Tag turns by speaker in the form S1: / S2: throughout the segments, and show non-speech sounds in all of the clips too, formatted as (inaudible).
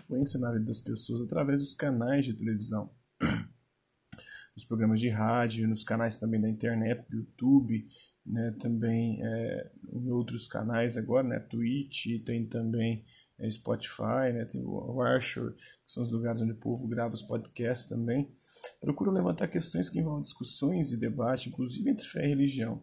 S1: influência na vida das pessoas através dos canais de televisão, (clears throat) dos programas de rádio, nos canais também da internet, do YouTube, né, também é, em outros canais agora, né, Twitch, tem também é, Spotify, né, tem o Archer, que são os lugares onde o povo grava os podcasts também. Procuram levantar questões que envolvem discussões e debate, inclusive entre fé e religião.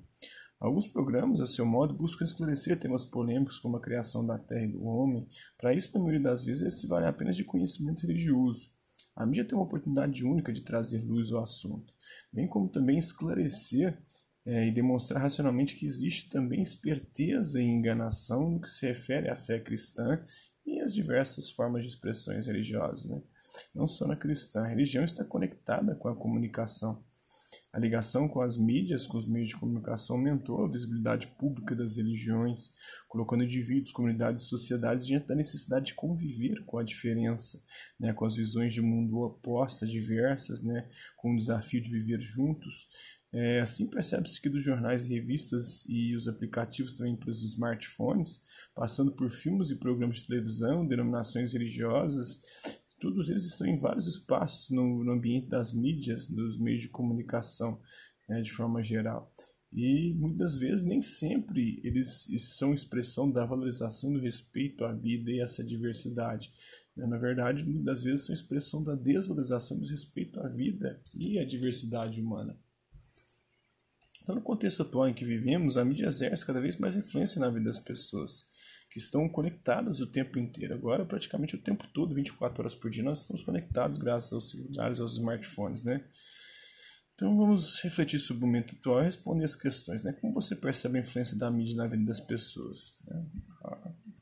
S1: Alguns programas, a seu modo, buscam esclarecer temas polêmicos como a criação da terra e do homem. Para isso, na maioria das vezes, se vale apenas de conhecimento religioso. A mídia tem uma oportunidade única de trazer luz ao assunto, bem como também esclarecer é, e demonstrar racionalmente que existe também esperteza e enganação no que se refere à fé cristã e às diversas formas de expressões religiosas. Né? Não só na cristã, a religião está conectada com a comunicação. A ligação com as mídias, com os meios de comunicação, aumentou a visibilidade pública das religiões, colocando indivíduos, comunidades e sociedades diante da necessidade de conviver com a diferença, né, com as visões de mundo opostas, diversas, né, com o desafio de viver juntos. É, assim percebe-se que dos jornais e revistas e os aplicativos também para os smartphones, passando por filmes e programas de televisão, denominações religiosas, todos eles estão em vários espaços no, no ambiente das mídias, dos meios de comunicação, né, de forma geral. E muitas vezes nem sempre eles são expressão da valorização do respeito à vida e essa diversidade. Né. Na verdade, muitas vezes são expressão da desvalorização do respeito à vida e à diversidade humana. Então, no contexto atual em que vivemos, a mídia exerce cada vez mais influência na vida das pessoas que estão conectadas o tempo inteiro. Agora, praticamente o tempo todo, 24 horas por dia, nós estamos conectados graças aos celulares, aos smartphones, né? Então vamos refletir sobre o momento atual e responder as questões, né? Como você percebe a influência da mídia na vida das pessoas? Né?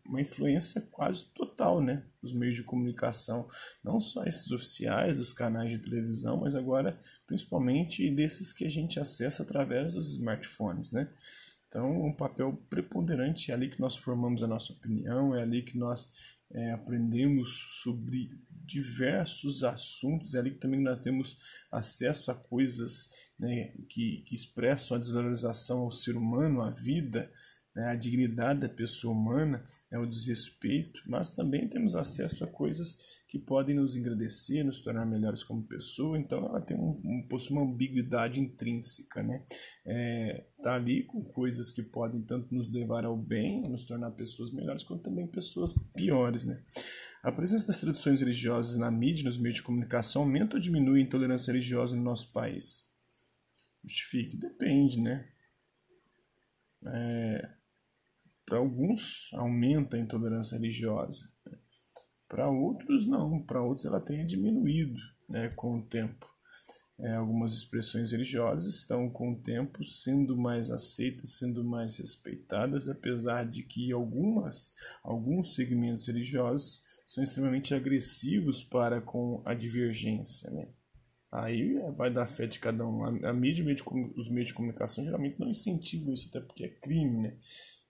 S1: Uma influência quase total, né? Dos meios de comunicação, não só esses oficiais, dos canais de televisão, mas agora principalmente desses que a gente acessa através dos smartphones, né? Então, um papel preponderante é ali que nós formamos a nossa opinião, é ali que nós é, aprendemos sobre diversos assuntos, é ali que também nós temos acesso a coisas né, que, que expressam a desvalorização ao ser humano, à vida, né, a dignidade da pessoa humana, é o desrespeito, mas também temos acesso a coisas que podem nos engrandecer, nos tornar melhores como pessoa, então ela tem um, um possui uma ambiguidade intrínseca, né? É, tá ali com coisas que podem tanto nos levar ao bem, nos tornar pessoas melhores, quanto também pessoas piores, né? A presença das tradições religiosas na mídia, nos meios de comunicação, aumenta ou diminui a intolerância religiosa no nosso país? Justifique, depende, né? É, para alguns, aumenta a intolerância religiosa. Para outros, não. Para outros, ela tem diminuído né, com o tempo. É, algumas expressões religiosas estão, com o tempo, sendo mais aceitas, sendo mais respeitadas, apesar de que algumas, alguns segmentos religiosos são extremamente agressivos para com a divergência. Né? Aí é, vai dar fé de cada um. A mídia, os meios de comunicação geralmente não incentivam isso, até porque é crime, né?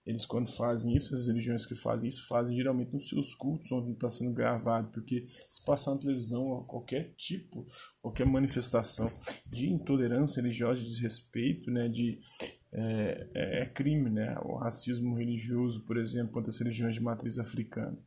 S1: Eles, quando fazem isso, as religiões que fazem isso, fazem geralmente nos seus cultos, onde está sendo gravado, porque se passar na televisão qualquer tipo, qualquer manifestação de intolerância religiosa, de desrespeito, né, de, é, é, é crime, né, o racismo religioso, por exemplo, contra as religiões de matriz africana.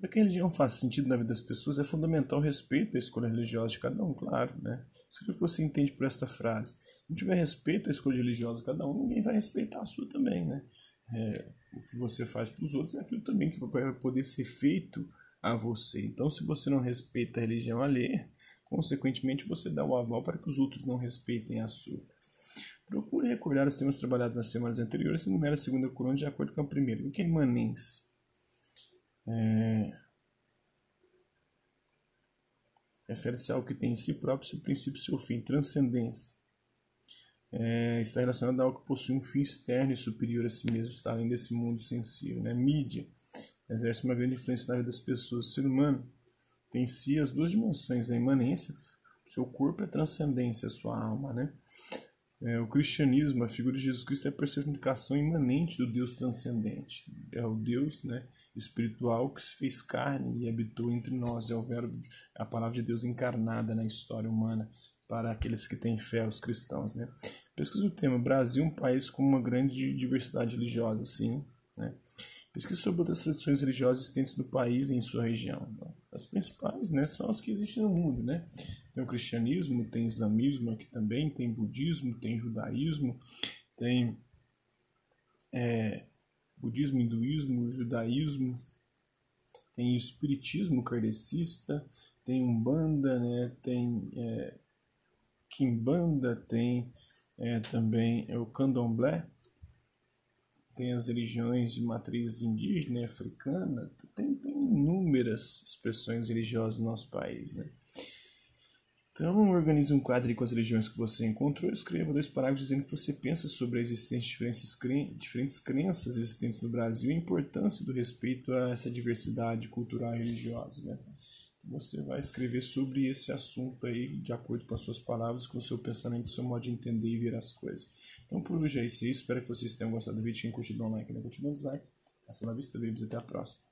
S1: Para que a religião faça sentido na vida das pessoas, é fundamental o respeito à escolha religiosa de cada um, claro. Né? Se você entende por esta frase, não tiver respeito à escolha religiosa de cada um, ninguém vai respeitar a sua também. Né? É, o que você faz para os outros é aquilo também que vai poder ser feito a você. Então, se você não respeita a religião alheia, consequentemente você dá o aval para que os outros não respeitem a sua. Procure recordar os temas trabalhados nas semanas anteriores e numere a segunda coluna de acordo com a primeira. O que é imanência? É... Refere-se ao que tem em si próprio seu princípio seu fim, transcendência. É, está relacionado ao que possui um fim externo e superior a si mesmo, está além desse mundo sensível. Né? Mídia exerce uma grande influência na vida das pessoas. O ser humano tem em si as duas dimensões, a imanência, seu corpo a transcendência, a sua alma. Né? É, o cristianismo, a figura de Jesus Cristo é a personificação imanente do Deus transcendente. É o Deus né, espiritual que se fez carne e habitou entre nós. É o verbo, a palavra de Deus encarnada na história humana para aqueles que têm fé, os cristãos. Né? Pesquisa o tema Brasil, um país com uma grande diversidade religiosa, sim. Né? Pesquisa sobre outras tradições religiosas existentes no país e em sua região. As principais né, são as que existem no mundo. Né? Tem o cristianismo, tem islamismo aqui também, tem budismo, tem judaísmo, tem é, budismo, hinduísmo, judaísmo, tem espiritismo kardecista, tem umbanda, né, tem é, quimbanda, tem é, também é, o candomblé, tem as religiões de matriz indígena e africana, tem, tem inúmeras expressões religiosas no nosso país. Né? Então, organize um quadro com as religiões que você encontrou escreva dois parágrafos dizendo que você pensa sobre a existência de diferentes crenças existentes no Brasil e a importância do respeito a essa diversidade cultural e religiosa. Né? Você vai escrever sobre esse assunto aí, de acordo com as suas palavras, com o seu pensamento, o seu modo de entender e ver as coisas. Então, por hoje é isso. Espero que vocês tenham gostado do vídeo. Quem curtiu, dá um like. Não curtiu, dá um dislike. Essa é a vista, babies. Até a próxima.